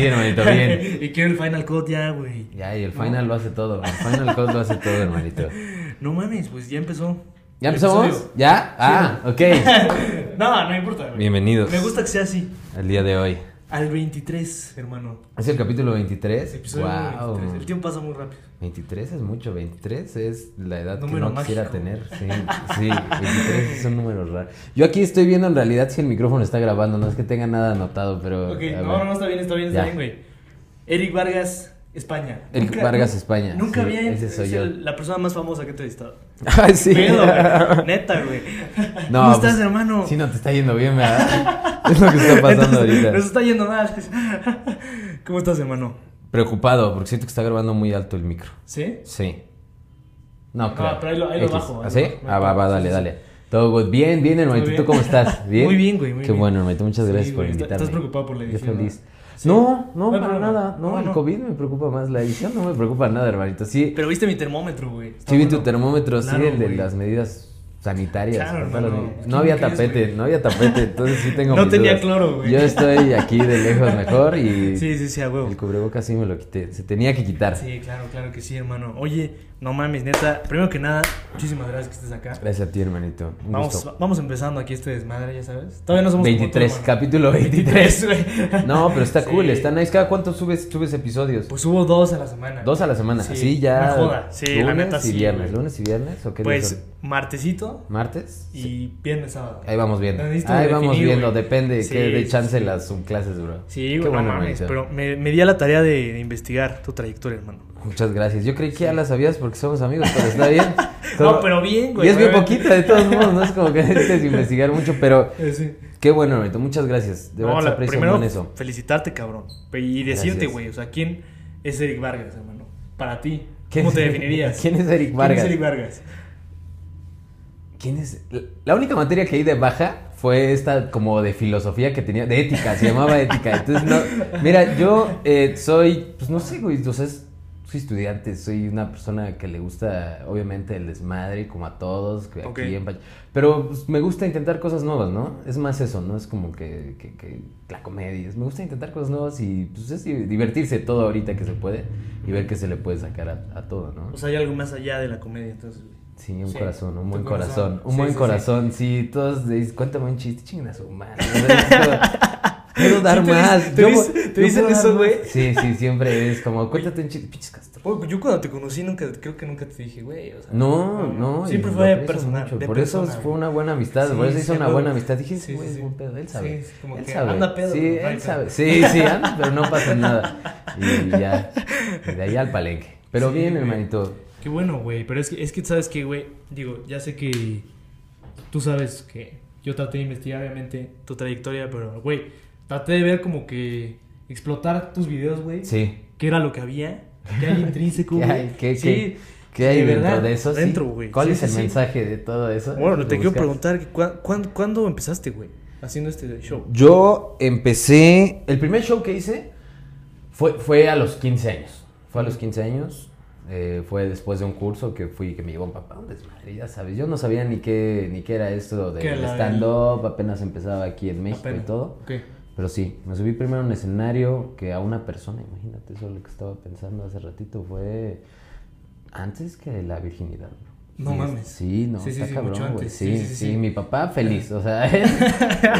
Sí, hermanito, bien. y quiero el Final Cut ya, güey. Ya, y el final lo hace todo. El final cut lo hace todo, hermanito. No mames, pues ya empezó. ¿Ya empezamos? ¿Ya? Ah, ok. No, no importa, güey. Bienvenidos. Me gusta que sea así. El día de hoy. Al 23, hermano. ¿Es el capítulo 23? Episodio wow. 23. El tiempo pasa muy rápido. 23 es mucho, 23 es la edad Número que no quisiera tener. Sí, sí, 23 es un número raro. Yo aquí estoy viendo en realidad si el micrófono está grabando, no es que tenga nada anotado, pero... Ok, no, no, está bien, está bien, Ya. está bien, güey. Eric Vargas, España. Eric Vargas, España. Nunca Sí, había. ese soy es yo. el- la persona más famosa que he entrevistado. Ay, sí. Pedo, güey. Neta, güey. No, ¿Cómo estás, pues, hermano? Sí, no te está yendo bien, ¿verdad? Es lo que está pasando Entonces, ahorita. Nos está yendo mal. ¿Cómo estás, hermano? Preocupado, porque siento que está grabando muy alto el micro. ¿Sí? Sí. No, Ah, creo. pero ahí lo- ahí lo X. bajo, ahí ¿Ah, lo sí? bajo. Ah, va, va, Sí, dale, sí, dale. Todo good. Bien, bien, hermanito. ¿Tú cómo estás? ¿Bien? Muy bien, güey, muy Qué bien. bueno, hermanito. Muchas Sí, gracias por güey, invitarme. estás preocupado por la Yo edición, feliz. ¿no? Sí. No, no, No para nada. No, No, el no. COVID me preocupa más. La edición no me preocupa nada, hermanito. Sí, Pero viste mi termómetro, güey. Está sí vi bueno. tu termómetro, Claro, sí, el de güey. las medidas sanitarias. Claro, ¿Quién No había tapete, no había tapete, entonces sí tengo No mis tenía dudas. cloro, güey. Yo estoy aquí de lejos mejor y Sí, sí, sí, a huevo. el cubrebocas sí me lo quité. Se tenía que quitar. Sí, claro, claro que sí, hermano. Oye, no mames, neta. Primero que nada, muchísimas gracias que estés acá. Gracias a ti, hermanito. Un Vamos, gusto. vamos empezando aquí este desmadre, ya sabes. Todavía no somos como tú, 23, capítulo 23. güey. No, pero está Sí. cool, está nice. ¿Cada cuánto subes, subes episodios? Pues hubo dos a la semana. Dos a la semana. Sí, Sí, ya. no joda. Sí, lunes la neta y sí, viernes. güey. ¿Lunes y viernes? ¿O qué Pues martesito ¿Martes? y Sí. viernes sábado. Ahí vamos viendo. Ahí vamos viendo. güey. Depende Sí, qué de chance sí. las subclases, bro. Sí, Qué güey, no bueno, mames. Pero me, me di a la tarea de, de investigar tu trayectoria, hermano. Muchas gracias. Yo creí que ya la sabías porque somos amigos, pero está bien. No, pero bien, güey. Y es bien poquita, de todos modos. No es como que necesites investigar mucho, pero Eh, sí. qué bueno, hermanito. Muchas gracias. De No, verdad se la- aprecia primero, eso. felicitarte, cabrón. Y decirte, güey, o sea, ¿quién es Eric Vargas, hermano? Para ti, ¿Quién ¿cómo te definirías? ¿Quién es Eric Vargas? ¿Quién es Eric Vargas? ¿Quién es? La única materia que di de baja fue esta como de filosofía que tenía, de ética, se llamaba ética. Entonces, no, mira, yo eh, soy, pues no sé, güey, o sea, es- soy estudiante, soy una persona que le gusta, obviamente, el desmadre, como a todos, que aquí en Pero pues, me gusta intentar cosas nuevas, ¿no? Es más eso, ¿no? Es como que, que, que la comedia, es- me gusta intentar cosas nuevas y pues es di- divertirse todo ahorita que se puede y ver qué se le puede sacar a, a todo, ¿no? O sea, hay algo más allá de la comedia, entonces. Sí, un Sí, corazón, un buen corazón. corazón, un Sí, buen sí, corazón, sí, todos dicen, cuéntame un chiste, chinguen a su madre. Puedo dar te más. te yo te yo dicen eso, güey. Sí, sí, siempre es como, cuéntate un chiste, pinches castro. Yo cuando te conocí nunca, creo que nunca te dije, güey. O sea, No, no. Siempre fue personal. mucho, de Por eso fue una buena amistad, Sí, por eso hizo sí, una buena amistad. Dije, Sí, sí, güey, sí, es buen pedo, él sabe. Sí, es como él que sabe. anda pedo, Sí, él sabe. Sí, sí, anda, pero no pasa nada. Y ya, de ahí al palenque. Pero Sí, bien, hermanito. Qué bueno, güey. Pero es que, es que sabes que, güey. Digo, ya sé que tú sabes que yo traté de investigar, obviamente, tu trayectoria, pero, güey, traté de ver como que explotar tus videos, güey. Sí. ¿Qué era lo que había? ¿Qué hay intrínseco, ¿Qué güey? hay? ¿Qué, sí. qué, qué hay de dentro verdad, de eso? sí? dentro, güey. ¿Cuál Sí, es sí, el sí. mensaje de todo eso? Bueno, ¿Lo te quiero preguntar, que ¿cuá- cuán- ¿cuándo empezaste, güey? Haciendo este show. Yo empecé. El primer show que hice fue, fue a los 15 años. Fue a los 15 años. eh, fue después de un curso que fui, que me llevó un papá, un desmadre, ya sabes. Yo no sabía ni qué, ni qué era esto ¿Qué del era stand-up, apenas empezaba aquí en México Apenas. y todo. Ok. Pero sí, me subí primero a un escenario que a una persona, imagínate, eso es lo que estaba pensando hace ratito, fue antes que la virginidad. bro. No mames. Sí, no, Sí, sí, está cabrón, güey. Sí, Sí, mi papá feliz, o sea, él,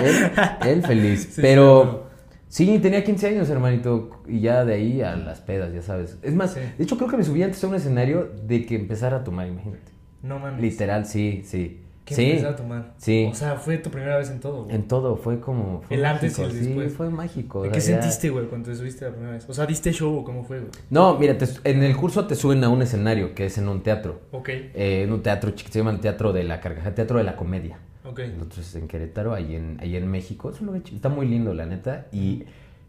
él, él feliz. Pero sí, tenía 15 años, hermanito, y ya de ahí a las pedas, ya sabes. Es más, de hecho creo que me subí antes a un escenario de que empezara a tomar, imagínate. No mames. Literal, sí, sí. ¿Qué sí, empezaste a tomar? sí. O sea, fue tu primera vez en todo, güey. en todo, fue como... Fue El antes y mágico, el sí, después. fue mágico. o ¿Qué ya- sentiste, güey, cuando te subiste la primera vez? O sea, ¿diste show o cómo fue, güey? No, mira, te- en el curso te suben a un escenario que es en un teatro. Ok, Eh, en un teatro chiquito, se llama el Teatro de la Carcajada, Teatro de la Comedia. ok. Nosotros en Querétaro, ahí en, ahí en México. Es un lugar chiquito, está muy lindo, la neta. Y,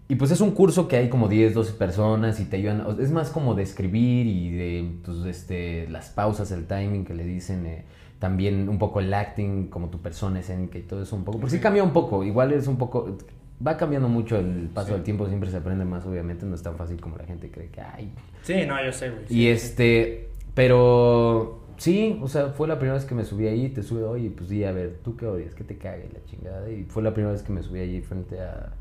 y pues es un curso que hay como 10, 12 personas y te ayudan. Es más como de escribir y de pues, este, las pausas, el timing que le dicen. eh, también un poco el acting, como tu persona escénica y todo eso un poco. Porque sí cambia un poco. Igual es un poco. Va cambiando mucho el paso Sí. del tiempo, siempre se aprende más, obviamente. No es tan fácil como la gente cree que hay. Sí, no, yo sé, güey. Y sí, este, pero sí, o sea, fue la primera vez que me subí ahí, te sube, oye, pues di, a ver, ¿tú qué odias? ¿Qué te cague la chingada? Y fue la primera vez que me subí allí frente a,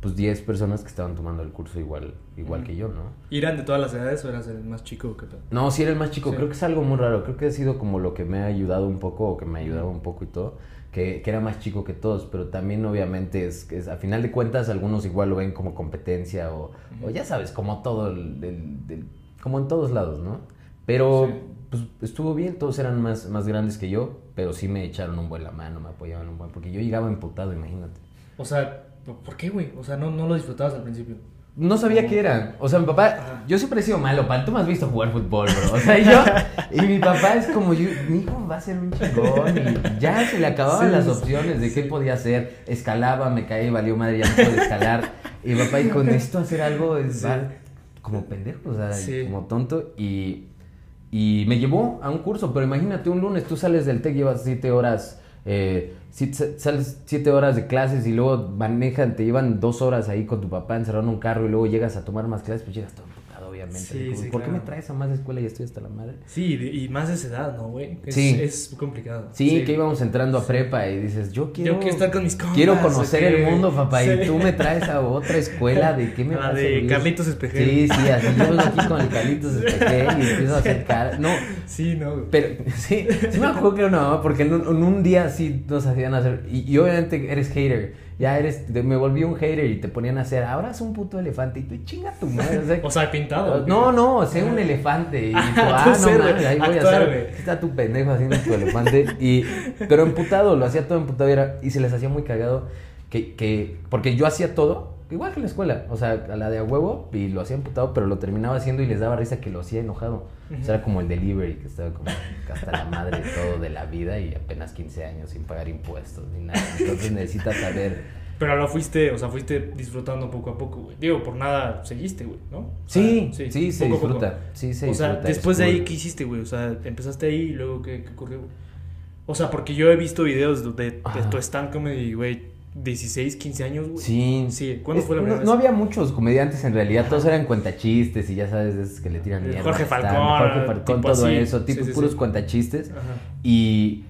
pues 10 personas que estaban tomando el curso igual, igual que yo, ¿no? ¿Y eran de todas las edades o eras el más chico tal? No, sí era el más chico. Sí. Creo que es algo muy raro. Creo que ha sido como lo que me ha ayudado un poco o que me ayudaba un poco y todo. Que, que era más chico que todos, pero también obviamente es, es a final de cuentas algunos igual lo ven como competencia o, o ya sabes, como todo, el, el- el- como en todos lados, ¿no? Pero Sí. pues estuvo bien, todos eran más, más grandes que yo, pero sí me echaron un buen la mano, me apoyaban un buen, porque yo llegaba emputado, imagínate. O sea, ¿por qué, güey? O sea, no, no lo disfrutabas al principio. No sabía qué era. O sea, mi papá, Ajá. yo siempre he sido malo, pan. Tú me has visto jugar fútbol, bro. O sea, yo, y mi papá es como yo, mi hijo va a ser un chingón. Y ya se le acababan Sí, las opciones de qué podía hacer. Escalaba, me caí, valió madre, ya no puedo escalar. Y mi papá, y con esto hacer algo es Sí. como pendejo, o sea, como tonto. Y, y me llevó a un curso, pero imagínate, un lunes tú sales del TEC, llevas siete horas. Eh, sales siete horas de clases y luego manejan, te llevan dos horas ahí con tu papá encerrado en un carro y luego llegas a tomar más clases, pues llegas todo Sí, Como, sí, ¿Por qué claro. me traes a más escuela y estoy hasta la madre? Sí, de- y más de esa edad, ¿no, güey? Es, Sí. Es complicado. Sí, que íbamos entrando a prepa y dices, yo quiero, Yo quiero estar con mis compas. quiero conocer ¿o qué? el mundo, papá, y Sí. tú me traes a otra escuela, ¿de qué me A la va a de servir? Carlitos Espejel. Sí, sí, así yo vengo aquí con el Carlitos Espejel y empiezo a hacer cara. No, Sí, no, güey. Pero sí, sí me acuerdo que era una mamá porque en un, en un día sí nos hacían hacer. Y, y obviamente eres hater. Ya eres. me volví un hater y te ponían a hacer. Ahora es un puto elefante. Y tú chinga tu madre. o sea, O sea, pintado. no, no, sé un elefante. Y tú, Ah, ah, tú no sé, güey, mames, ahí voy a actuar, hacer. Está tu pendejo haciendo tu elefante. Y, pero emputado, lo hacía todo emputado. Y, era- y se les hacía muy cagado. Que, que, porque yo hacía todo, igual que en la escuela. O sea, a la de a huevo. Y lo hacía emputado, pero lo terminaba haciendo y les daba risa que lo hacía enojado. O sea, era como el delivery, que estaba como hasta la madre de todo de la vida y apenas 15 años sin pagar impuestos ni nada. Entonces necesitas saber. Pero lo fuiste, o sea, fuiste disfrutando poco a poco, güey. Digo, por nada seguiste, güey, ¿no? O sea, Sí, sí, se poco a poco. disfruta. Sí, se o sea, disfruta. después es de ahí. ¿qué hiciste, güey? O sea, empezaste ahí y luego, ¿qué, qué ocurrió, güey? O sea, porque yo he visto videos de, de, de tu stand comedy, güey, 16, 15 años, güey. Sí. Sí, ¿cuándo Es- fue la no, primera no vez? había muchos comediantes en realidad, todos eran cuentachistes y ya sabes, de esos que le tiran mierda. Jorge Falcón, Jorge Falcón, todo así. eso, Sí, tipo sí, puros sí. cuentachistes. Ajá. Y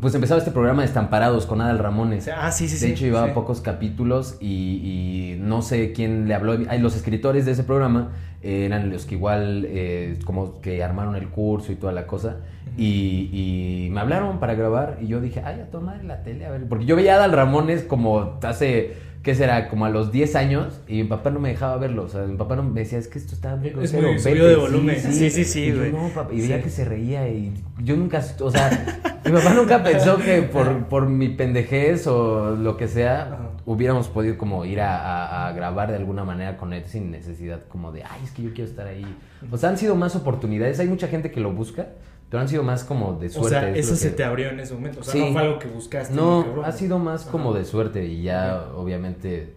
pues empezaba este programa de Estamparados con Adal Ramones. Ah, sí, sí, sí. de hecho, llevaba sí. pocos capítulos y, y no sé quién le habló. Los escritores de ese programa eh, eran los que igual, eh, como que armaron el curso y toda la cosa. Y, y me hablaron para grabar y yo dije, ay, a tu madre la tele, a ver. Porque yo veía a Adal Ramones como hace, ¿qué será? Como a los 10 años y mi papá no me dejaba verlo. O sea, mi papá no me decía, es que esto está muy Es grosero, muy vete". subido de volumen. Sí, sí, sí, Y yo, güey. no, papá, y veía Sí. que se reía y yo nunca, o sea, mi papá nunca pensó que por, por mi pendejez o lo que sea, Ajá. hubiéramos podido como ir a, a- a grabar de alguna manera con él sin necesidad como de, ay, es que yo quiero estar ahí. O sea, han sido más oportunidades, hay mucha gente que lo busca, pero han sido más como de O suerte. sea, es eso se que- te abrió en ese momento. O sea, Sí. no fue algo que buscaste. No, cabrón, ha sido más como Ajá. de suerte y ya obviamente...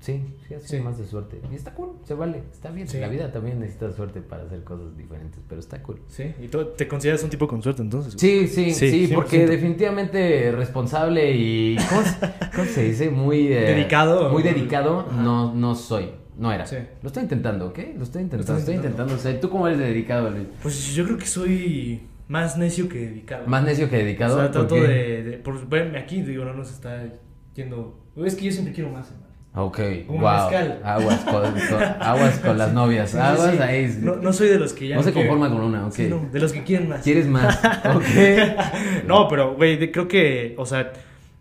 Sí, sí, ha sido Sí. más de suerte. Y está cool, se vale, está bien. Sí. La vida también necesita suerte para hacer cosas diferentes, pero está cool. Sí, y tú te consideras un tipo con suerte entonces. Sí, sí, Sí, sí, 100%. porque definitivamente responsable y ¿cómo, se- cómo se dice? Muy eh, Dedicado. Muy dedicado, Ajá. no, no soy, no era. Sí. Lo estoy intentando, ¿ok? Lo estoy intentando, estás estoy intentando. intentando ser. ¿Tú cómo eres de dedicado, Luis? Pues yo creo que soy más necio que dedicado. Más necio que O dedicado. sea, trato de, de- Por verme aquí, digo, no nos está yendo. Es que yo siempre quiero más, hermano. Ok, Como wow. Aguas con, con- aguas con las novias. Sí, aguas sí. ahí. No, no soy de los que ya. No se conforma con una, ok. Sí, no, de los que quieren más. ¿Quieres más? Ok. No, pero, güey, creo que, o sea,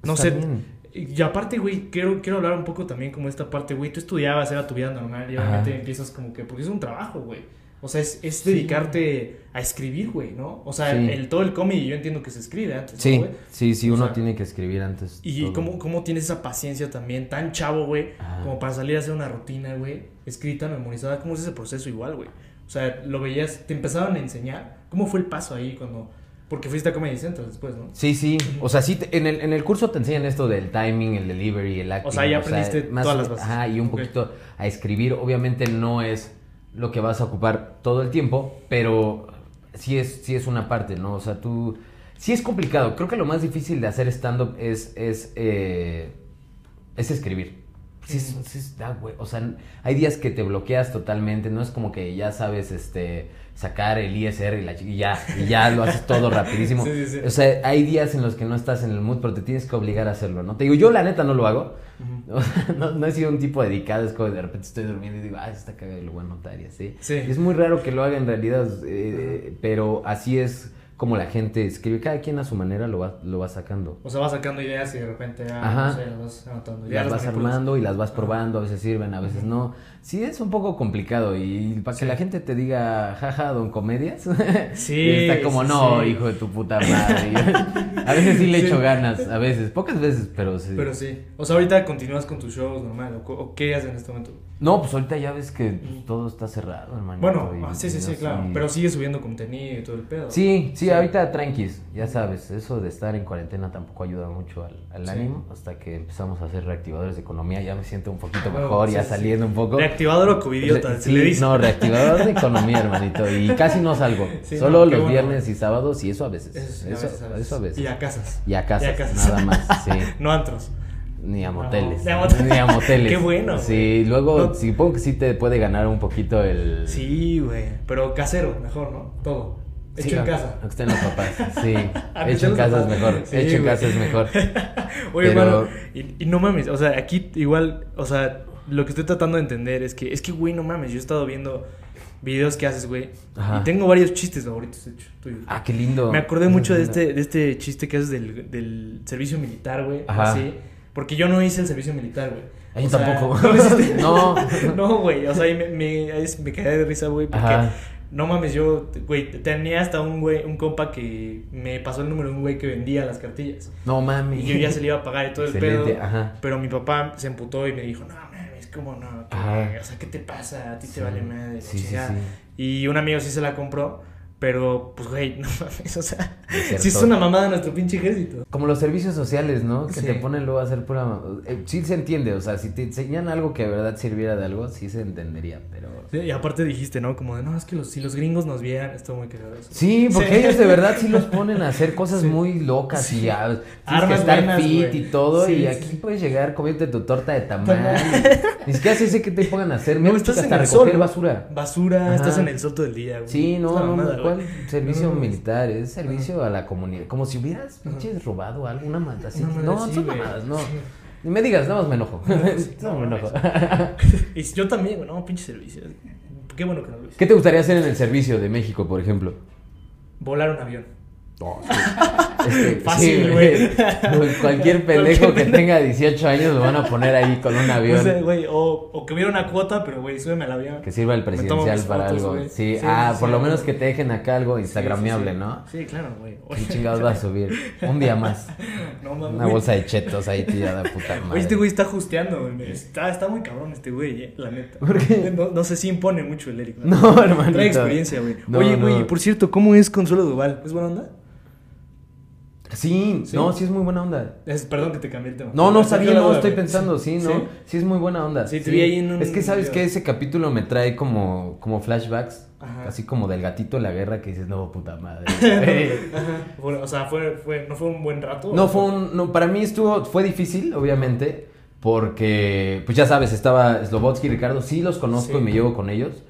no Está sé. bien. Y aparte, güey, quiero, quiero hablar un poco también como esta parte, güey, tú estudiabas, era tu vida normal y obviamente empiezas como que, porque es un trabajo, güey. O sea, es, es dedicarte a escribir, güey, ¿no? O sea, Sí. el, todo el comedy yo entiendo que se escribe antes, ¿no, Sí, güey? sí, sí, O uno sea, tiene que escribir antes. Y todo. cómo, cómo tienes esa paciencia también, tan chavo, güey, como para salir a hacer una rutina, güey, escrita, memorizada, ¿cómo es ese proceso igual, güey? O sea, lo veías, te empezaron a enseñar, ¿cómo fue el paso ahí cuando, porque fuiste a Comedy Central después, ¿no? Sí, sí. O sea, sí, te- en el, en el curso te enseñan esto del timing, el delivery, el acting. O sea, ya aprendiste todas las bases. Ajá, y un poquito a escribir. Obviamente no es lo que vas a ocupar todo el tiempo, pero sí es, sí es una parte, ¿no? O sea, tú... Sí es complicado. Creo que lo más difícil de hacer stand-up es, es, eh, es escribir. Sí, sí da, güey. O sea, hay días que te bloqueas totalmente. No es como que ya sabes, este, sacar el ISR y, la, chi- y ya, y ya lo haces todo rapidísimo. Sí, sí, sí. O sea, hay días en los que no estás en el mood, pero te tienes que obligar a hacerlo, ¿no? Te digo, yo la neta no lo hago. Ujú. O sea, no, no he sido un tipo dedicado, es como de repente estoy durmiendo y digo, ah, está cagado y lo voy a notar y así. Sí. Es muy raro que lo haga en realidad, eh, pero así es como la gente escribe. Cada quien a su manera lo va, lo va sacando. O sea, vas sacando ideas y de repente, ah, Ajá. no sé, las vas anotando. Ya Las vas manipulas. armando y las vas probando, a veces sirven, a veces no. Sí, es un poco complicado y para que Sí. la gente te diga, jaja, don comedias, Sí, está como, sí, no, sí. hijo de tu puta madre. a veces sí le echo ganas, a veces, pocas veces, pero sí. Pero sí. O sea, ahorita continúas con tus shows normal. ¿O, o qué haces en este momento? No, pues ahorita ya ves que todo está cerrado, hermano. Bueno, ah, sí, sí, sí, claro. Pero sigue subiendo contenido y todo el pedo. Sí, sí, Sí. ahorita tranquis, ya sabes, eso de estar en cuarentena tampoco ayuda mucho al, al Sí. ánimo, hasta que empezamos a hacer reactivadores de economía, ya me siento un poquito mejor, sí, ya sí. saliendo un poco. Reactivador o covidiota, Re- sí, le dice. No, reactivador de economía, hermanito, y casi no salgo, solo no, los bueno. viernes y sábados, y eso a veces, Eso, eso, a veces, a veces. eso a veces. Y a casas. Y a casas, Y a casas. nada más, sí. No antros. Ni a No, moteles. ni a moteles. Ni a moteles. Qué bueno, Sí, luego No. supongo que sí te puede ganar un poquito el. Sí, güey. Pero casero, mejor, ¿no? Todo. Hecho Sí, en casa. a que estén los papás. Sí. Hecho en casa es mejor. Sí, Hecho en casa es mejor. Oye, Pero- hermano, y, y no mames, o sea, aquí igual, o sea, lo que estoy tratando de entender es que, es que, güey, no mames, yo he estado viendo videos que haces, güey, Ajá. y tengo varios chistes favoritos, de hecho, tuyos. Ah, qué lindo. Me acordé mucho de este, de este chiste que haces del, del servicio militar, güey, Ajá. así, porque yo no hice el servicio militar, güey. Ah, yo O sea, tampoco. ¿no? No. No, güey, o sea, me, me, me caí de risa, güey, porque... Ajá. No mames, yo, güey, tenía hasta un güey, un compa que me pasó el número de un güey que vendía las cartillas. No mami. Y yo ya se le iba a pagar y todo el Excelente, pedo. ajá. Pero mi papá se emputó y me dijo, no mames, ¿cómo no? ¿Qué-. O sea, ¿qué te pasa? A ti Sí. te vale madre. la Sí, sí, chingada". sí. Y un amigo sí se la compró, pero pues, güey, no mames, o sea, sí es una mamada nuestro pinche ejército. Como los servicios sociales, ¿no? Que Sí. te ponen luego a hacer pura... eh, sí se entiende, o sea, si te enseñan algo que de verdad sirviera de algo, sí se entendería, pero... Sí, y aparte dijiste, ¿no? Como de, no, es que los, si los gringos nos vieran, esto muy cagado eso. Sí, porque Sí. ellos de verdad sí los ponen a hacer cosas Sí. muy locas Sí. y ya, tienes Armas que estar buenas, fit güey. y todo Sí, y sí, aquí sí. puedes llegar comiéndote tu torta de tamal. Ni siquiera sé que te pongan a hacer, No, estás hasta en el recoger sol. basura. Basura, Ajá. estás en el sol todo el día, güey. Sí, no, una no, mamada, ¿cuál güey. servicio No, militar? Es servicio a la comunidad. Como si hubieras pinches robado algo, una maldad así. Una madre No, son mamadas, no. Ni me digas, nada más me enojo. No, no, me no, enojo. Y yo también, no, pinche servicio. Qué bueno que no lo hice. ¿Qué te gustaría hacer en el servicio de México, por ejemplo? Volar un avión. No, sí. Este, Fácil, sí, güey. Cualquier pendejo que tenga 18 años lo van a poner ahí con un avión. O sea, güey, o, o que hubiera una cuota, pero güey, súbeme al avión. que sirva el presidencial para fotos, algo. güey. Sí, Sí, ah, sí, por lo menos güey. que te dejen acá algo instagramiable. ¿no? Sí, claro, güey. ¿Qué chingados va a subir? Un día más. No mames. Una güey. bolsa de chetos ahí tirada, puta madre. Oye, este güey está justeando, güey. Está, está muy cabrón este güey, eh, la neta. ¿Por qué? No, no sé si impone mucho el Eric. No, hermanito. Trae experiencia, güey. No, Oye, güey, por cierto, ¿cómo es Consuelo Duval? ¿Es buena onda? Sí, Sí. no, sí es muy buena onda. Es, perdón que te cambié el tema. No, no, está bien, no, estoy pensando, sí, ¿no? Sí, es muy buena onda. Sí, te vi ahí en un Es que sabes video. que ese capítulo me trae como, como flashbacks, Ajá. así como del gatito la guerra que dices, no, puta madre. Ajá. Fue- O sea, fue, fue, ¿no fue un buen rato? no, fue un, no, para mí estuvo, fue difícil, obviamente, porque, pues ya sabes, estaba Slobotsky y Ricardo, sí los conozco Sí. y me llevo con ellos.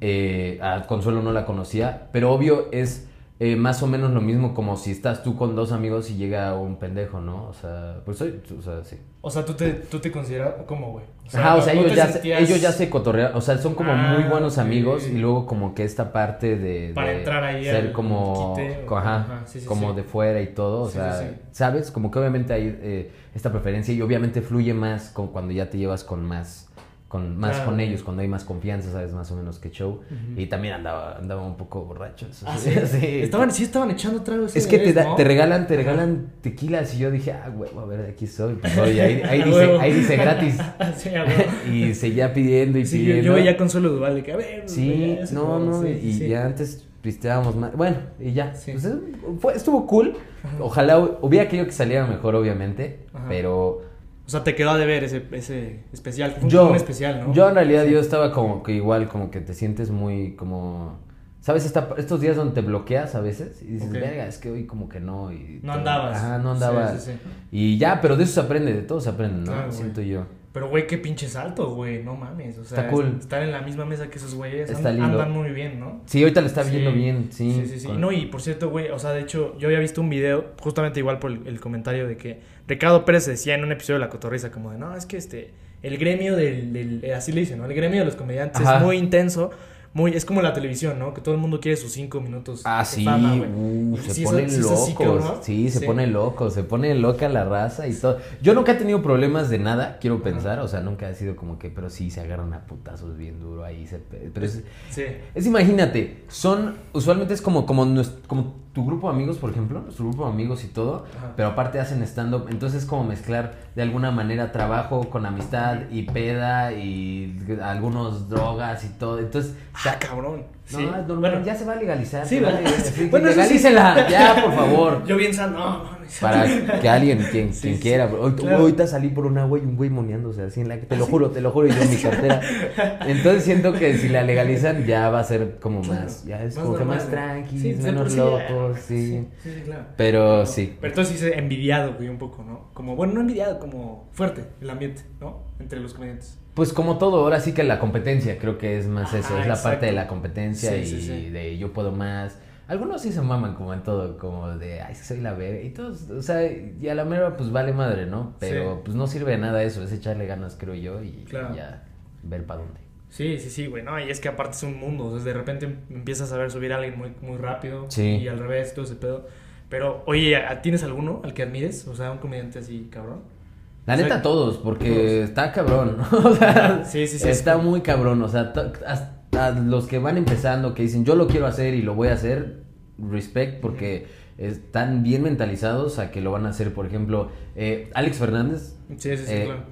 Eh, a Consuelo no la conocía, pero obvio es eh, más o menos lo mismo como si estás tú con dos amigos y llega un pendejo, ¿no? O sea, pues soy, o sea, sí. O sea, ¿tú te, tú te consideras cómo, güey? Ajá, o ¿no- sea, ellos ya, se, ellos ya se cotorrean, o sea, son como muy Ah, buenos amigos y luego como que esta parte de, Para de entrar ahí ser al como, quite, o- co- ajá, ajá, sí, sí, como de fuera y todo, o sea. ¿sabes? Como que obviamente hay eh, esta preferencia y obviamente fluye más con cuando ya te llevas con más con más Claro. con ellos, cuando hay más confianza, sabes más o menos que show. Y también andaba andaba un poco borracho. eso Ah, sí. sí. Sí. Estaban, sí estaban echando tragos. Es que te, da- ¿no? te regalan, te regalan tequilas y yo dije, ah, huevo, a ver, aquí soy. Pues, oye, ahí, dice, ahí dice gratis. sí, a huevo. y seguía pidiendo y Sí, yo, pidiendo. yo veía Consuelo Duval de que, a ver. Sí, se no, no, sí, y sí. ya antes pisteábamos más. Bueno, y ya. Sí. Pues, fue- estuvo cool. Ojalá hu- hubiera querido que saliera mejor, obviamente. Ajá. Pero O sea, te quedó de ver ese, ese especial. Fue yo, un especial, ¿no? yo en realidad yo estaba como que igual, como que te sientes muy como... ¿Sabes? Esta- estos días donde te bloqueas a veces y dices, verga, es que hoy como que no. Y No andabas. Ajá, no andaba. Sí, sí, sí. Y ya, pero de eso se aprende, de todo se aprende, ¿no? Güey. Siento yo. Pero, güey, qué pinche salto, güey. No mames. O sea, Está cool. estar en la misma mesa que esos güeyes andan, muy bien, ¿no? Sí, ahorita le está viendo Sí. bien, sí. Sí, sí, sí. Con- No, y por cierto, güey, o sea, de hecho, yo había visto un video, justamente igual por el, el comentario de que Ricardo Pérez decía en un episodio de La Cotorrisa, como de, no, es que este, el gremio del, del- eh, así le dicen, ¿no? El gremio de los comediantes Ajá. es muy intenso, muy, es como la televisión, ¿no? Que todo el mundo quiere sus cinco minutos Ah, de sí, fama, güey. uh, se sí, ponen eso- locos. cabrón. sí, se Sí. pone loco, se pone loca la raza y todo. Yo nunca he tenido problemas de nada, quiero pensar, o sea, nunca ha sido como que, pero sí se agarran a putazos bien duro ahí. Se, pe- pero es, Sí. es imagínate, son, usualmente es como, como, como tu grupo de amigos, por ejemplo, nuestro grupo de amigos y todo, Ajá. pero aparte hacen stand-up, entonces es como mezclar de alguna manera trabajo con amistad y peda y algunos drogas y todo. Entonces, Ah, cabrón. no, sí. es normal, Bueno, ya se va a legalizar. Sí, va a legalizar. Sí, Bueno, sí. legalícela, ya, por favor. Yo bien sano, no, mames. Para que alguien, quien, Sí, quien sí, quiera. Hoy- claro. Ahorita salí por una güey, un güey moneándose así en la te lo juro, te lo juro, y yo en mi cartera. Entonces siento que si la legalizan ya va a ser como Claro, más, ya es más como que más tranqui, Sí, menos locos, sí. Claro. Pero sí. Pero entonces sí envidiado, güey, un poco, ¿no? Como, bueno, no envidiado, como fuerte el ambiente, ¿no? Entre los comediantes. Pues como todo, ahora sí que la competencia creo que es más Ajá, eso, es la exacto. parte de la competencia y de yo puedo más. Algunos sí se maman como en todo, como de, ay, soy la verga. Y todos, o sea, y a la mera pues vale madre, ¿no? Pero Sí. pues no sirve de nada eso, es echarle ganas, creo yo, y Claro. ya ver para dónde. Sí, sí, sí, güey, no, y es que aparte es un mundo, o sea, de repente empiezas a ver subir a alguien muy, muy rápido Sí. y al revés, todo ese pedo. Pero, oye, ¿tienes alguno al que admires? O sea, un comediante así, cabrón. La O sea, neta todos, porque todos. está cabrón, o sea, Sí, sí, sí, está es muy cabrón, o sea, to- hasta los que van empezando, que dicen yo lo quiero hacer y lo voy a hacer, respect, porque están bien mentalizados a que lo van a hacer, por ejemplo, eh, Alex Fernández, Sí, sí, sí, eh, claro.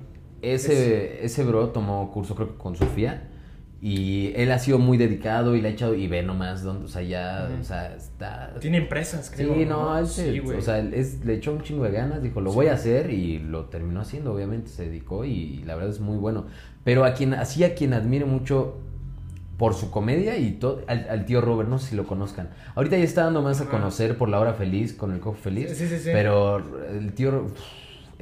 ese, ese bro tomó curso creo que con Sofía y él ha sido muy dedicado y le ha echado, y ve nomás, donde, o sea, ya, o sea, está... Tiene empresas, creo. Sí, no, se- Sí, o sea, es, le echó un chingo de ganas, dijo, lo Sí. voy a hacer y lo terminó haciendo, obviamente, se dedicó y, la verdad es muy bueno. Pero a quien, así a quien admiro mucho por su comedia y todo, al, al tío Robert, no sé si lo conozcan. Ahorita ya está dando más a conocer por La Hora Feliz, con el Cojo Feliz, Sí, sí, sí. pero el tío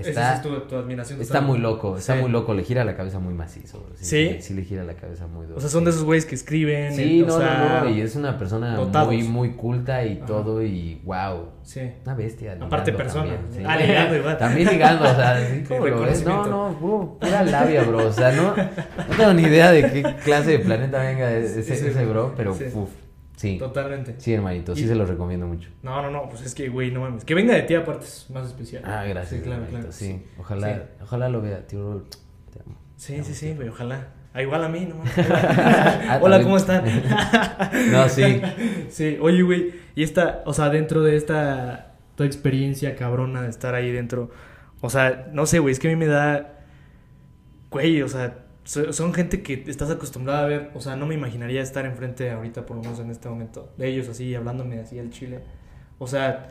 está... es tu, tu admiración. Está muy loco, está Sí. muy loco, le gira la cabeza muy macizo. ¿Sí? Sí, sí, le gira la cabeza muy duro. O sea, son de esos güeyes que escriben. Sí, no, sea, no, no, y es una persona dotados. muy, muy culta y Ajá. todo, y wow, Sí. una bestia. Aparte persona. también. Ah, ligando igual. También ligando, o sea, Sí, como lo ves. No, no, puro- pura labia, bro. O sea, no, no tengo ni idea de qué clase de planeta venga ese, sí, ese bro, pero sí. Sí. Totalmente. Sí, hermanito, sí Y- se los recomiendo mucho. No, no, no, pues es que, güey, no mames. Que venga de ti aparte es más especial. Ah, gracias, Sí, claro, hermanito, claro. sí. Ojalá, Sí. ojalá lo vea, tío Rol. Te amo. Sí, sí, sí, güey, ojalá. Ah, igual a mí, no mames. Ah, Hola, también. ¿cómo están? No, sí. Sí, oye, güey, y esta, o sea, dentro de esta tu experiencia cabrona de estar ahí dentro, o sea, no sé, güey, es que a mí me da, güey, o sea, son gente que estás acostumbrada a ver, o sea, no me imaginaría estar enfrente ahorita, por lo menos en este momento, de ellos así, hablándome así al chile. O sea,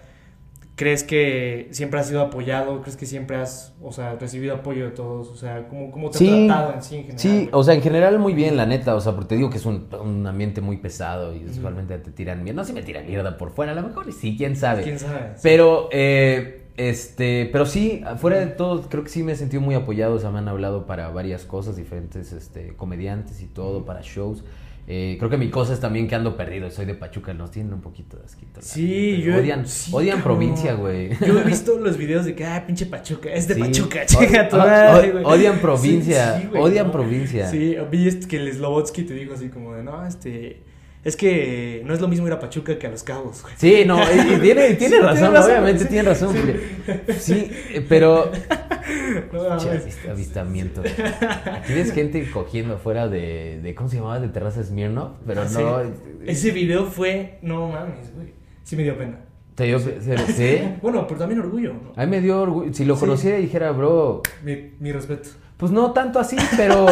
¿crees que siempre has sido apoyado? ¿Crees que siempre has, o sea, recibido apoyo de todos? O sea, ¿cómo, cómo te Sí, han tratado en sí en general? Sí, o sea, en general muy bien, la neta, o sea, porque te digo que es un, un ambiente muy pesado y usualmente te tiran mierda. No si me tiran mierda por fuera, a lo mejor sí, quién sabe. ¿Quién sabe? Pero, eh, este, pero sí, fuera de todo, creo que sí me he sentido muy apoyado, o sea, me han hablado para varias cosas, diferentes, este, comediantes y todo, para shows. Eh, creo que mi cosa es también que ando perdido, soy de Pachuca, nos tienen un poquito de asquito. Sí, yo Odian, sí, odian cabrón. provincia, güey. Yo he visto los videos de que, ah, pinche Pachuca, es de Sí. Pachuca, chica güey. odian provincia, Sí, güey, odian ¿no? provincia. Sí, vi este que el Slobotsky te dijo así como de, no, este, es que no es lo mismo ir a Pachuca que a Los Cabos, güey. Sí, no, y, y tiene, tiene Sí, razón, obviamente sí. tiene razón. Sí. eh, pero. No, avistamiento. Aquí ves gente cogiendo afuera de, de. ¿Cómo se llamaba? De terraza Smirnoff, pero Ah, no. sí. Ese video fue, no mames, güey. Sí me dio pena. Te dio, ¿Sí? ¿Sí? Bueno, pero también orgullo, ¿no? A mí me dio orgullo. Si lo conociera y dijera, bro, Mi, mi respeto. Pues no tanto así, pero.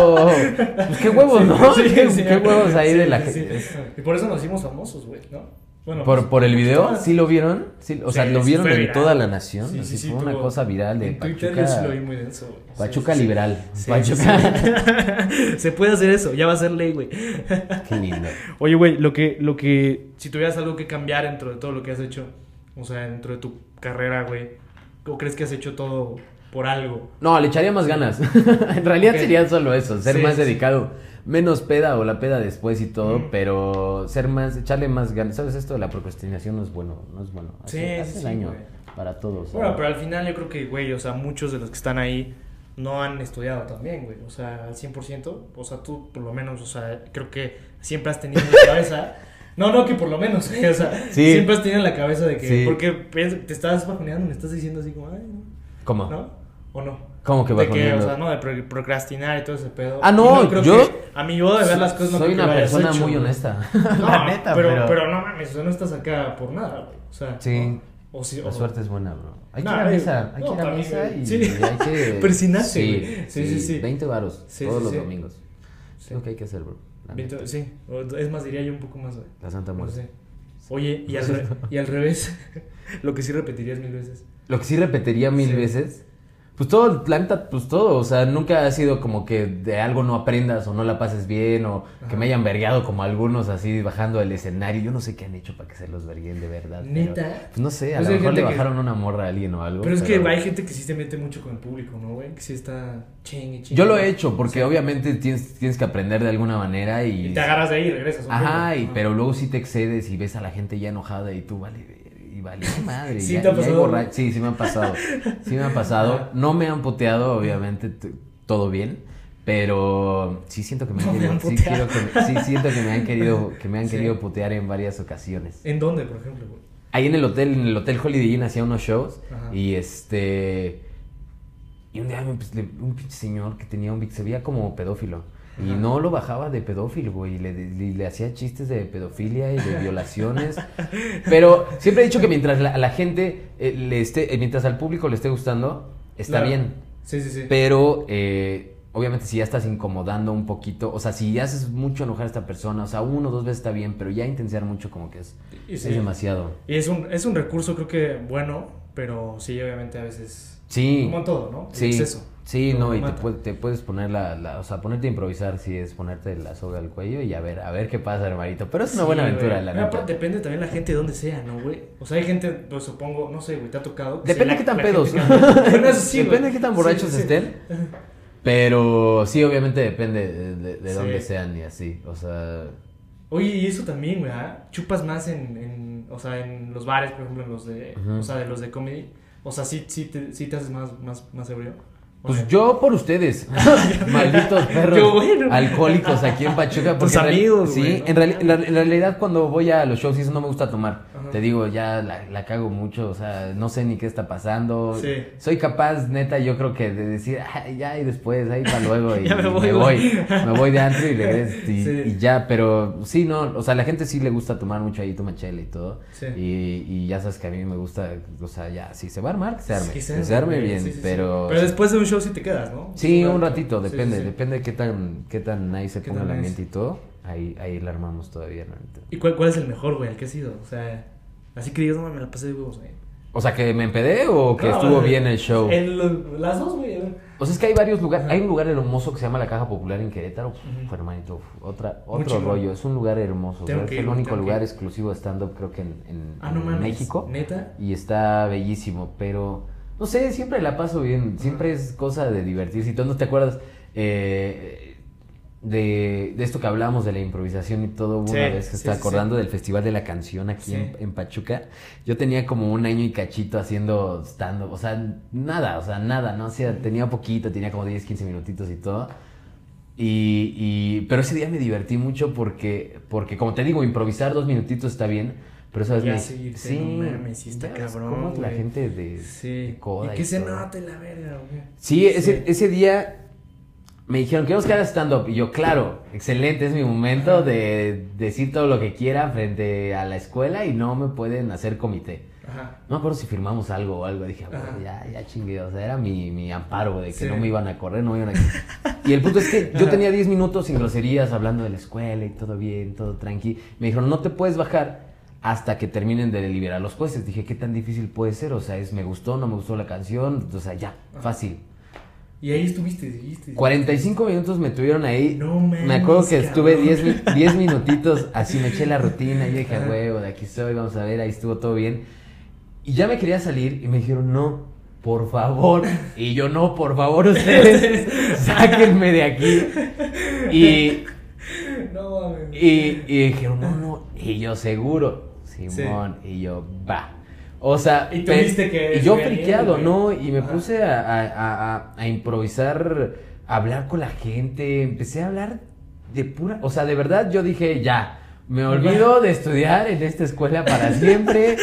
Pues qué huevos, Sí, ¿no? sí, ¿Qué, sí. qué huevos ahí de la gente. Y por eso nos hicimos famosos, güey, ¿no? Bueno, Por, pues, por el video, ¿sí lo vieron? Sí, o sea, lo vieron en toda la nación. Sí, así sí, sí, fue una cosa viral de En Twitter Pachuca. yo sí lo vi muy denso, güey. Pachuca liberal. Pachuca. Se puede hacer eso, ya va a ser ley, güey. Qué lindo. Oye, güey, lo que, lo que, si tuvieras algo que cambiar dentro de todo lo que has hecho, o sea, dentro de tu carrera, güey, ¿o crees que has hecho todo por algo. No, le echaría más ganas. en realidad sería solo eso, ser Sí, más sí, dedicado. Menos peda o la peda después y todo, Mm. pero ser más, echarle más ganas. ¿Sabes esto? de La procrastinación no es bueno, no es bueno. Hace, Sí, hace daño güey. para todos. Bueno, ¿sabes? pero al final yo creo que, güey, o sea, muchos de los que están ahí no han estudiado también, güey. O sea, al 100%. O sea, tú por lo menos, o sea, creo que siempre has tenido en la cabeza. No, no, que por lo menos, güey, o sea, Sí. siempre has tenido en la cabeza de que. Sí. Porque te estás bajoneando, me estás diciendo así como, ay, no. ¿Cómo? ¿No? ¿O no? ¿Cómo que de que, o sea, no, de pro- procrastinar y todo ese pedo. Ah, no, Y creo yo- que a mi modo de ver las cosas no Soy creo una persona hecho, muy güey. honesta. No, la neta, pero, pero, pero no mames, o sea, no estás acá por nada, güey. O sea, Sí. O, o sí, La o- suerte es buena, bro. Hay que No, ir a misa, hay no, que ir a misa y, Sí. y hay que... Persinarse, sí. Sí, sí, sí. 20 varos todos los domingos. Es lo que hay que hacer, bro. neta. sí, es más, diría yo un poco más, güey. La Santa No Muerte. sé. Oye, y al, re- y al revés, lo que sí repetirías mil veces. Lo que sí repetiría mil Sí. veces, pues todo, la neta, pues todo, o sea, nunca ha sido como que de algo no aprendas o no la pases bien o que Ajá. me hayan vergueado como algunos así bajando del escenario. Yo no sé qué han hecho para que se los verguen de verdad. pero, ¿Neta? pues no sé, a Pues lo mejor le gente que- bajaron una morra a alguien o algo. Pero es que hay gente que sí se mete mucho con el público, ¿no, güey? Que sí está chingue, chingue. Yo lo he hecho porque Sí. obviamente tienes, tienes que aprender de alguna manera y... Y te agarras de ahí y regresas. un Ajá, y, pero luego sí te excedes y ves a la gente ya enojada y tú vale, vale, madre. Sí, ya- te ha pasado. Sí, sí me han pasado. Sí me han pasado. No me han puteado, obviamente, todo bien. Pero sí siento que me han No me querido. han sí, quiero que- sí siento que me han querido, que me han Sí. querido putear en varias ocasiones. ¿En dónde, por ejemplo? Ahí en el hotel, en el hotel Holiday Inn hacía unos shows Ajá. y este y un día me, pues, un pinche señor que tenía un se veía como pedófilo y no lo bajaba de pedófilo, güey, y le, le, le hacía chistes de pedofilia y de violaciones. Pero siempre he dicho que mientras la, la gente eh, le esté, eh, mientras al público le esté gustando, está Claro. bien. Sí, sí, sí. Pero eh, obviamente si ya estás incomodando un poquito, o sea, si haces mucho enojar a esta persona, o sea, uno o dos veces está bien, pero ya intensiar mucho como que es, es demasiado. Y es un, es un recurso, creo que bueno, pero sí, obviamente a veces. Sí. Como en todo, ¿no? El Sí, exceso. Sí, Lo no, y te, puede- te puedes poner la, la- o sea, ponerte a improvisar si es ponerte la soga al cuello y a ver, a ver qué pasa, hermanito. Pero es una Sí, buena güey. aventura, la aparte, Depende también la gente de donde sea, ¿no, güey? O sea, hay gente, pues supongo, no sé, güey, te ha tocado. Depende de qué tan pedos. que- Bueno, sí, depende güey. de qué tan borrachos estén. Pero sí, obviamente depende de, de- dónde sean y así. O sea, Oye, y eso también, güey, ¿ah? Chupas más en, en, o sea, en los bares, por ejemplo, en los de, o sea, de los de comedy. O sea, sí, sí, te, sí te haces más, más, más ebrio. Pues yo por ustedes, malditos perros Yo, bueno. alcohlicos aquí en Pachuca. Tus amigos, Sí, en, reali- en la- en realidad cuando voy a los shows y eso no me gusta tomar. Ajá. Te digo, ya la, la cago mucho, o sea, no sé ni qué está pasando. Sí. Soy capaz, neta, yo creo que de decir, "Ay, ya y después, ahí para luego y, Ya me y voy, me voy. Me voy de antro y regreso y, Sí. y ya, pero sí, no, o sea, la gente sí le gusta tomar mucho ahí, toma chela y todo. Sí. Y, y ya sabes que a mí me gusta, o sea, ya, si se va a armar, que se arme. que se arme bien, pero... Pero después de un show sí te quedas, ¿no? Sí, un ratito, depende, depende de qué tan, qué tan nice se ponga el ambiente y todo. Ahí, ahí la armamos todavía, neta. ¿Y cuál, cuál es el mejor, güey, al que has ido? O sea, así que digas, no, me la pasé de huevos, güey. O sea, que me empedé o que No, estuvo bien el show. en lo- las dos, güey. O sea, es que hay varios lugares. Hay un lugar hermoso que se llama la Caja Popular en Querétaro. Uf, hermanito, otra, otro rollo. Es un lugar hermoso. Tengo que es el único lugar exclusivo de stand-up, creo que en, en- Ah, no en mames. México. ¿Neta? Y está bellísimo, pero no sé, siempre la paso bien. Siempre es cosa de divertirse. Y tú no te acuerdas eh, de, de esto que hablábamos de la improvisación y todo. Sí, una vez que sí, estaba sí, acordando del Festival de la Canción aquí en Pachuca. Yo tenía como un año y cachito haciendo stand-up. O sea, nada, o sea, nada, ¿no? O sea, tenía poquito, tenía como 10, 15 minutitos y todo. Y, y- pero ese día me divertí mucho porque, porque como te digo, improvisar dos minutitos está bien, pero sabes, Ya seguirte, no mames, sí está cabrón, cómo es la gente de, Sí. de coda y que se note la verga, güey. Sí, ese, ese día me dijeron, queremos que hagas stand-up. Y yo, claro, excelente, es mi momento de decir todo lo que quiera frente a la escuela y no me pueden hacer comité. Ajá. No me acuerdo si firmamos algo o algo. Dije, bueno, ya, ya chingué. O sea, era mi, mi amparo de que Sí. no me iban a correr, no me iban a... Y el punto es que yo tenía 10 minutos sin groserías, hablando de la escuela y todo bien, todo tranqui. Me dijeron, no te puedes bajar hasta que terminen de deliberar los jueces. Dije, ¿qué tan difícil puede ser? O sea, es me gustó, no me gustó la canción. O sea, ya, Ajá. fácil. Y ahí estuviste, dijiste. 45 minutos me tuvieron ahí. No mames, Me acuerdo que estuve cabrón. 10, mi- 10 minutitos, así me eché la rutina. Y yo dije, huevo, de aquí estoy, vamos a ver, ahí estuvo todo bien. Y ya me quería salir y me dijeron, no, por favor. Y yo, no, por favor, ustedes, sáquenme de aquí. Y, No y, y dijeron, no, no. Y yo, seguro, Simón. Y yo, va. O sea, Y pe- tuviste que y yo friqueado, ¿no? Y me puse a, a- a- improvisar, a hablar con la gente. Empecé a hablar de pura. O sea, de verdad yo dije, ya. Me olvido de estudiar en esta escuela para siempre.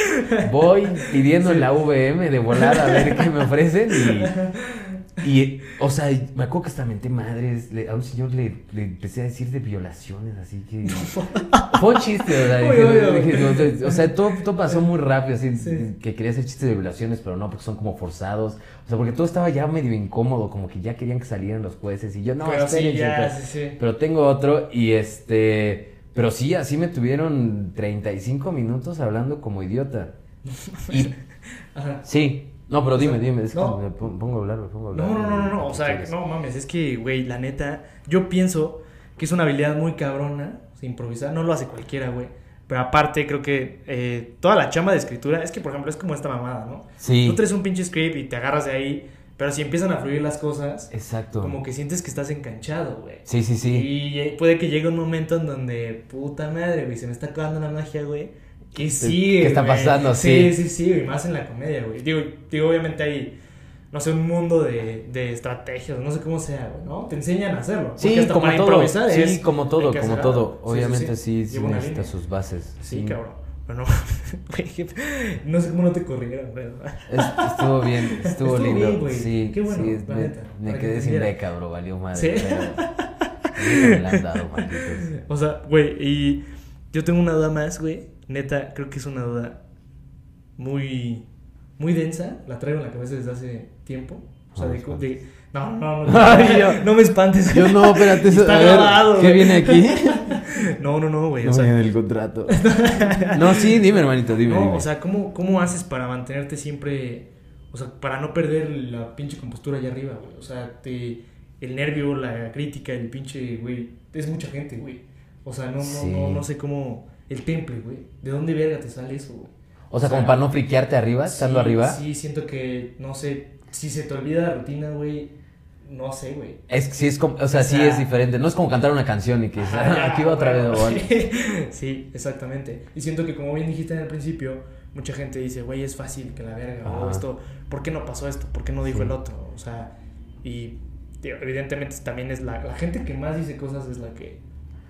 Voy pidiendo en la VM de volar a ver qué me ofrecen. Y, y, o sea, me acuerdo que hasta menté madres. le- a un señor le, le empecé a decir de violaciones, así que. Fue un chiste, dije, o sea, todo, todo pasó muy rápido, así, Sí. que quería hacer chistes de violaciones, pero no, porque son como forzados. O sea, porque todo estaba ya medio incómodo, como que ya querían que salieran los jueces. Y yo, no, Pero sí, ya, sí, sí. pero tengo otro y este... Pero sí, así me tuvieron 35 minutos hablando como idiota. Y Ajá. sí, no, pero dime, dime, es que no. me pon- pongo a hablar, me pongo a hablar. No, no, no, no, no, o sea, no mames, es que, güey, la neta, yo pienso que es una habilidad muy cabrona, o sea, improvisar, no lo hace cualquiera, güey. Pero aparte, creo que eh, toda la chamba de escritura, es que, por ejemplo, es como esta mamada, ¿no? Sí, Tú traes un pinche script y te agarras de ahí, pero si empiezan a fluir las cosas, exacto. como que sientes que estás enganchado, güey. Sí, sí, sí. Y eh, puede que llegue un momento en donde, puta madre, güey, se me está acabando la magia, güey. ¿Qué sigue? ¿Qué está pasando? Sí, Sí. sí, sí, más en la comedia, güey. Digo, digo, obviamente hay, no sé, un mundo de, de estrategias, no sé cómo sea, güey, ¿no? Te enseñan a hacerlo. Sí, hasta como para todo. improvisar Sí, es- como todo, como todo. algo. Sí, sí, Obviamente sí, sí, necesita sus bases. Sí, cabrón. Pero no, güey, no sé cómo no te corrieron, güey. Es- estuvo bien, estuvo, Estuvo lindo. bien, güey. Sí, Qué bueno, sí, la me, neta, me que quedé sin beca, bro, valió madre. Sí. Pero, me la han dado, malditos. O sea, güey, y yo tengo una duda más, güey. Neta, creo que es una duda muy, muy densa. La traigo en la cabeza desde hace tiempo. O sea, No de, de- no, no, no, Ay, yo- no me espantes. Yo no, espérate, eso- Está a ver, grabado, ¿qué viene aquí? No, no, no, güey. No o sea, viene el contrato. No, sí, dime, hermanito, dime. no, dime. o sea, ¿cómo, ¿cómo haces para mantenerte siempre, o sea, para no perder la pinche compostura allá arriba, güey? O sea, te, el nervio, la crítica, el pinche, güey, es mucha gente, güey. O sea, no, no, Sí. no, no sé cómo, el temple, güey. ¿De dónde verga te sale eso, güey? o sea, como para no friquearte arriba, estando sí, arriba. Sí, siento que, no sé, si se te olvida la rutina, güey, no sé, güey. Es sí es como, o sea, O sí es diferente. No es como cantar una canción y que Ajá, "Ah, ya, aquí va otra vez. bueno, o algo". Sí, sí, exactamente. Y siento que como bien dijiste en el principio, mucha gente dice, güey, es fácil que la verga, o Ajá. esto, ¿por qué no pasó esto? ¿Por qué no dijo Sí. el otro? O sea, y tío, evidentemente también es la, la gente que más dice cosas es la que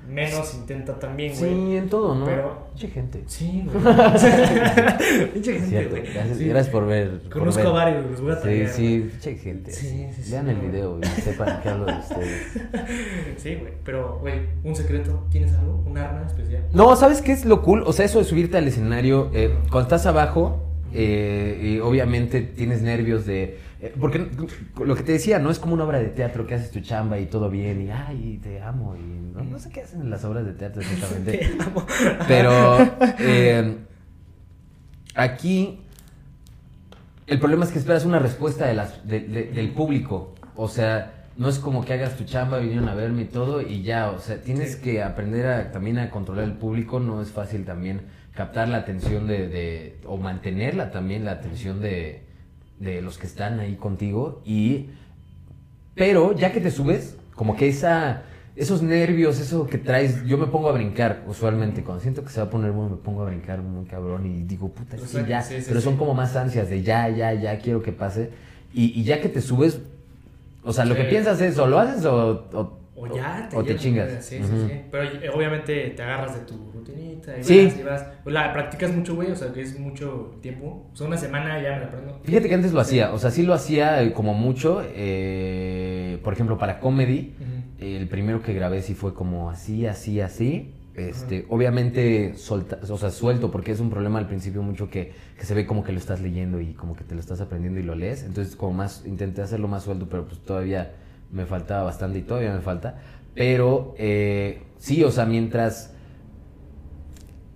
menos intenta también, güey. Sí, en todo, ¿no? Pero- Mucha gente. Sí, güey. Pinche Es gente, güey. Gracias, Sí. gracias por ver. por Conozco ver. a varios, los voy a Sí, traer. sí, mucha gente. Sí, sí. Vean el video y sepan que hablo de ustedes. Sí, güey. Pero, güey, un secreto, ¿tienes algo? ¿Un arma especial? No, ¿sabes qué es lo cool? O sea, eso de subirte al escenario, eh, cuando estás abajo, eh, y obviamente tienes nervios de... eh, porque lo que te decía, no es como una obra de teatro que haces tu chamba y todo bien y, ay, te amo y no, no sé qué hacen en las obras de teatro exactamente. Te amo. Pero eh, aquí el problema es que esperas una respuesta de las, de- de- del público. O sea, no es como que hagas tu chamba, vinieron a verme y todo y ya. O sea, tienes que aprender a, también a controlar el público. No es fácil también captar la atención de, de- o mantenerla también, la atención de, de los que están ahí contigo. Y, pero ya que te subes, como que esa esos nervios, eso que traes, yo me pongo a brincar usualmente. Cuando siento que se va a poner bueno, me pongo a brincar muy cabrón y digo, puta, sí, ya. sí, sí, pero son como más ansias de ya, ya, ya, quiero que pase. Y, y ya que te subes, o sea, lo que piensas es, o lo haces o, o, O ya te, o te chingas. Sí, sí, sí. Pero eh, obviamente te agarras de tu rutinita y Sí. vas y vas. La practicas mucho, güey, o sea, que es mucho tiempo. O sea, una semana ya me la aprendo. Fíjate que antes lo hacía, o sea, sí lo hacía eh, como mucho, eh, por ejemplo, para comedy, el primero que grabé sí fue como así, así, así, este, obviamente solta, o sea, suelto, porque es un problema al principio mucho que, que se ve como que lo estás leyendo y como que te lo estás aprendiendo y lo lees, entonces como más, intenté hacerlo más suelto, pero pues todavía me faltaba bastante y todavía me falta, pero eh, sí, o sea, mientras...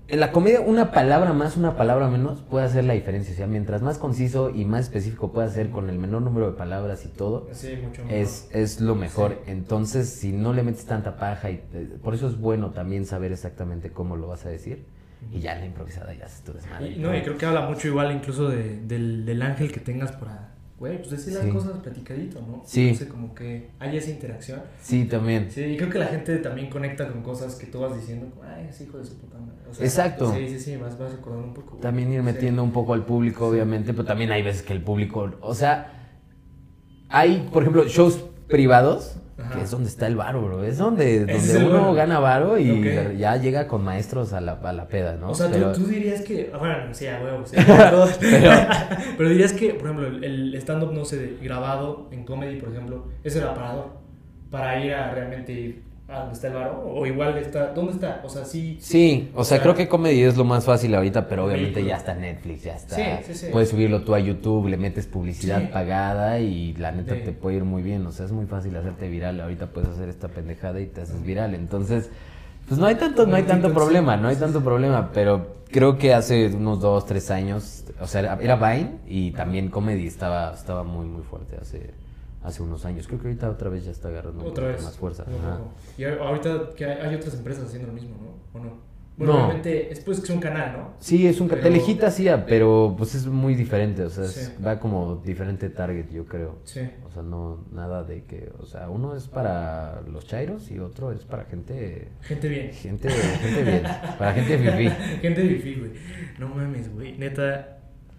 En la comedia, una palabra más, una palabra menos puede hacer la diferencia. O sea, mientras más conciso y más específico pueda ser con el menor número de palabras y todo, Sí, mucho mejor. es, es lo mejor. Sí. Entonces, si no le metes tanta paja, y eh, por eso es bueno también saber exactamente cómo lo vas a decir. Y ya en la improvisada ya haces tu desmadre. Y, no, y creo que habla mucho igual incluso de, del, del ángel que tengas para, güey, pues decir Sí. las cosas platicadito, ¿no? Sí. Sé, como que haya esa interacción. Sí, también. Sí, y creo que la gente también conecta con cosas que tú vas diciendo, como, ay, es hijo de su puta madre. O sea, Exacto. Sí, sí, sí, vas, vas recordando un poco. También ir Sí. metiendo un poco al público, obviamente, pero también hay veces que el público, o sea, hay, por ejemplo, shows privados, Ajá. que es donde está el varo, bro. Es donde, Ese donde es uno gana varo y ya llega con maestros a la, a la peda, ¿no? O sea, tú- Pero- tú, dirías que, bueno, sí, a huevo, sí, pero, pero dirías que, por ejemplo, el- stand-up, no sé, grabado en comedy, por ejemplo, eso era parador, para ir a realmente ir a donde está el bar, o igual está, ¿dónde está? O sea, sí, Sí, o sea, O sea, creo que comedy es lo más fácil ahorita, pero obviamente ya está Netflix, ya está. Sí, sí, sí. Puedes subirlo tú a YouTube, le metes publicidad pagada y la neta te puede ir muy bien. O sea, es muy fácil hacerte viral. Ahorita puedes hacer esta pendejada y te haces viral. Entonces, pues no hay tanto, no hay tanto problema, no hay tanto problema. Pero creo que hace unos dos, tres años, o sea, era- era Vine y también comedy estaba, estaba muy, muy fuerte hace, hace unos años. Creo que ahorita otra vez ya está agarrando otra vez. más fuerza. Y ahorita que hay, hay otras empresas haciendo lo mismo, ¿no? ¿O no? Bueno, No. obviamente, es pues que es un canal, ¿no? Sí, es un Pero- Telehit hacía, pero pues es muy diferente, o sea, es- Sí. va como diferente target, yo creo. Sí. O sea, no nada de que, o sea, uno es para los chairos y otro es para gente Gente bien. gente gente bien, para gente fifí. Gente Fifi, güey. No mames, güey. Neta,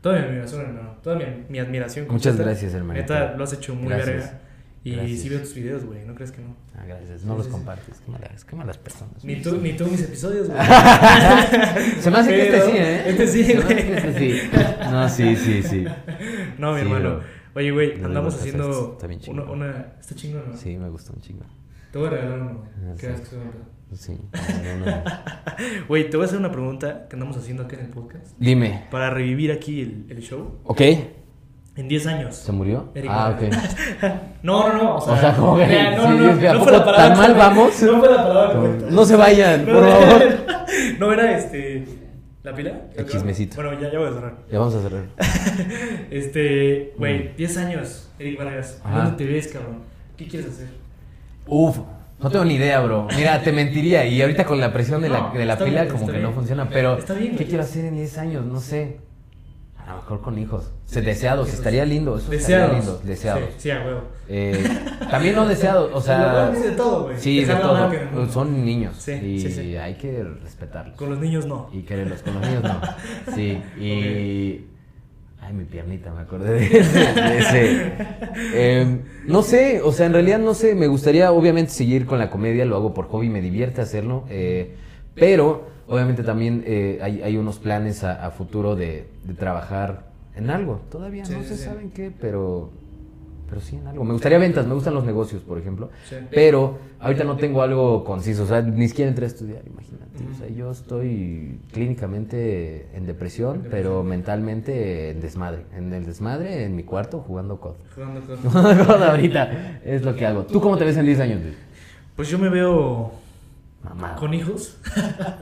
toda mi admiración, hermano. Toda mi, mi admiración. Muchas completa. gracias, hermanito. Neta, lo has hecho muy verga. Y Gracias. sí veo tus videos, güey. ¿No crees que no? Ah, gracias. No Sí, los sí, compartes, qué malas, qué malas personas. Ni tú, ni tú mis episodios, güey. Se me hace que este Pero- sí, ¿eh? Este sí, güey. este sí. No, sí, sí, sí. No, mi Sí, hermano. Oye, güey, andamos haciendo está bien una, chingón. una... Está chingón, ¿no? Sí, me gustó un chingo. Te voy a regalar uno, güey. ¿Qué sí. Sí. no, no, no. Güey, te voy a hacer una pregunta que andamos haciendo acá en el podcast. Dime. Para revivir aquí el, el show. ¿Ok? En 10 años. ¿Se murió? Eric Ah, ok. No, no, no. O sea, O sea, como que- no, sí, no, es que, ¿a no poco fue la palabra tan mal vamos? No fue la palabra. No se vayan, No, por no, favor. No era este. ¿La pila? El chismecito. Bueno, ya, ya voy a cerrar. Ya vamos a cerrar. Este, güey, Mm. 10 años, Eric Vargas. ¿Dónde te ves, cabrón? ¿Qué quieres hacer? Uf, no tengo ni idea, bro. Mira, te mentiría. Y ahorita con la presión de la, de la pila, bien, como que no funciona. Pero, Está bien, ¿qué quiero hacer en 10 años? No sé. A lo mejor con hijos. Se- deseados, estaría lindo. Eso Deseados. estaría lindo. Deseados. Sí, sí, a huevo. Eh, también no deseados, o sea. De todo, güey. Sí, de todo. Son niños. Sí, y sí, hay que respetarlos. Con los niños no. Y quererlos, con los niños no. Sí, y. Ay, mi piernita, me acordé de ese. de ese. Em, no sé, o sea, en realidad no sé. Me gustaría, obviamente, seguir con la comedia. Lo hago por hobby, me divierte hacerlo. eh, pero, obviamente, también eh, hay, hay unos planes a, a futuro de, de trabajar en algo. Todavía Sí, no sí, se sí. saben qué, pero. Pero sí en algo. Me gustaría ventas, me gustan los negocios, por ejemplo. Sí. Pero ahorita no tengo algo conciso, o sea, ni siquiera entré a estudiar, imagínate. O sea, yo estoy clínicamente en depresión, pero mentalmente en desmadre. En el desmadre, en mi cuarto, jugando COD. Jugando con... Jugando COD ahorita es lo que hago. ¿Tú cómo te ves en 10 años? Pues yo me veo Mamá. con hijos.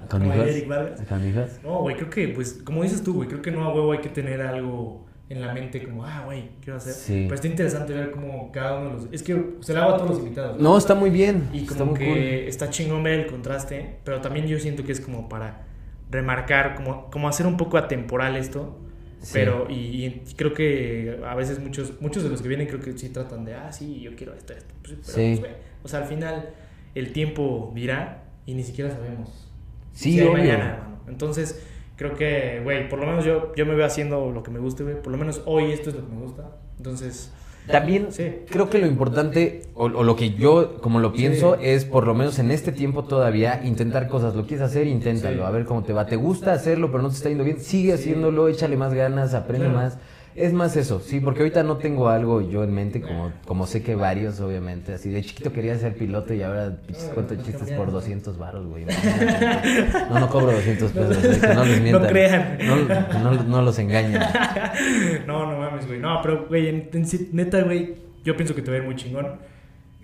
¿Con hijos? Eric Vargas. ¿Con hijos? No, güey, creo que, pues, como dices tú, güey, creo que no a huevo hay que tener algo en la mente como, ah, güey, quiero hacer. Sí. Pero está interesante ver cómo cada uno de los... Es que se lo hago a todos los invitados. No, está muy bien. Y está como muy que cool. está chingón ver el contraste, pero también yo siento que es como para remarcar, como, como hacer un poco atemporal esto. Sí. Pero, y, y creo que a veces muchos, muchos de los que vienen creo que sí tratan de, ah, sí, yo quiero esto, esto. Pues, pero, Sí. pues, güey, o sea, al final el tiempo dirá y ni siquiera sabemos. Sí, si hay obvio. mañana, hermano. Entonces, creo que, güey, por lo menos yo, yo me veo haciendo lo que me guste, güey. Por lo menos hoy esto es lo que me gusta. Entonces, También Sí. creo que lo importante, o, o lo que yo como lo pienso, Sí. es por lo menos en este tiempo todavía intentar cosas. Lo quieres hacer, inténtalo, Sí. a ver cómo te va. ¿Te gusta hacerlo, pero no te está yendo bien? Sigue haciéndolo, échale más ganas, aprende más. Es más eso, sí, porque ahorita no tengo algo yo en mente, como, como sé que varios, obviamente. Así de chiquito quería ser piloto y ahora Ah, pues chistes cambiaron. por 200 baros, güey. No, no cobro 200 pesos, güey, que no les No mientan. crean. No, no- no los engañen. no, no mames, güey. No, pero, güey, neta, güey, yo pienso que te va a ir muy chingón.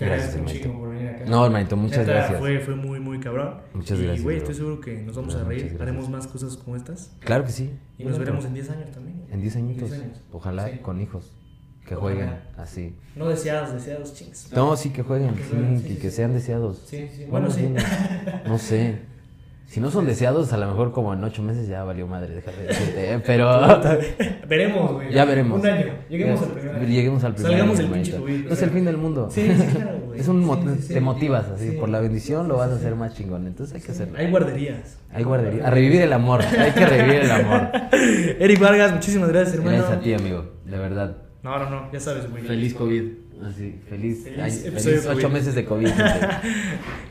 Te Gracias, agradezco por venir acá. No, hermanito, muchas gracias. Fue, fue muy, muy cabrón. Muchas y, gracias, güey, bro. estoy seguro que nos vamos No, a reír. Haremos más cosas como estas. Claro que sí. Y nos veremos en 10 años también. En 10 añitos. 10 años. Ojalá Sí. con hijos. Que Ojalá. jueguen así. No deseados, deseados, chings. No, sí que jueguen. Que sí, y que sean deseados. Sí, sí. Bueno, sí, No sé. Si no son deseados, a lo mejor como en 8 meses ya valió madre, déjame decirte. ¿eh? Pero. Veremos, güey. Ya veremos. Un año. Lleguemos Ya, al primer año. Lleguemos al primer Salgamos año, del pinche hermanito. COVID. No es el fin del mundo. Sí, sí, claro, güey. Es un Sí, te motivas así, Sí. por la bendición lo vas a hacer más chingón. Entonces hay que hacerlo. Hay guarderías. Hay guardería. A revivir el amor. Hay que revivir el amor. Eric Vargas, muchísimas gracias, hermano. Gracias a ti, amigo. De verdad. No, no, no, ya sabes, güey. Feliz COVID. Así, feliz, Feliz ocho meses de COVID.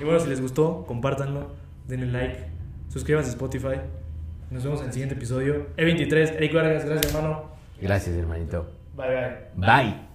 Y bueno, si les gustó, compártanlo, denle like, suscríbanse a Spotify. Nos vemos en el siguiente episodio. E23, Eric Vargas, gracias, hermano. Gracias, hermanito. Bye, bye. Bye.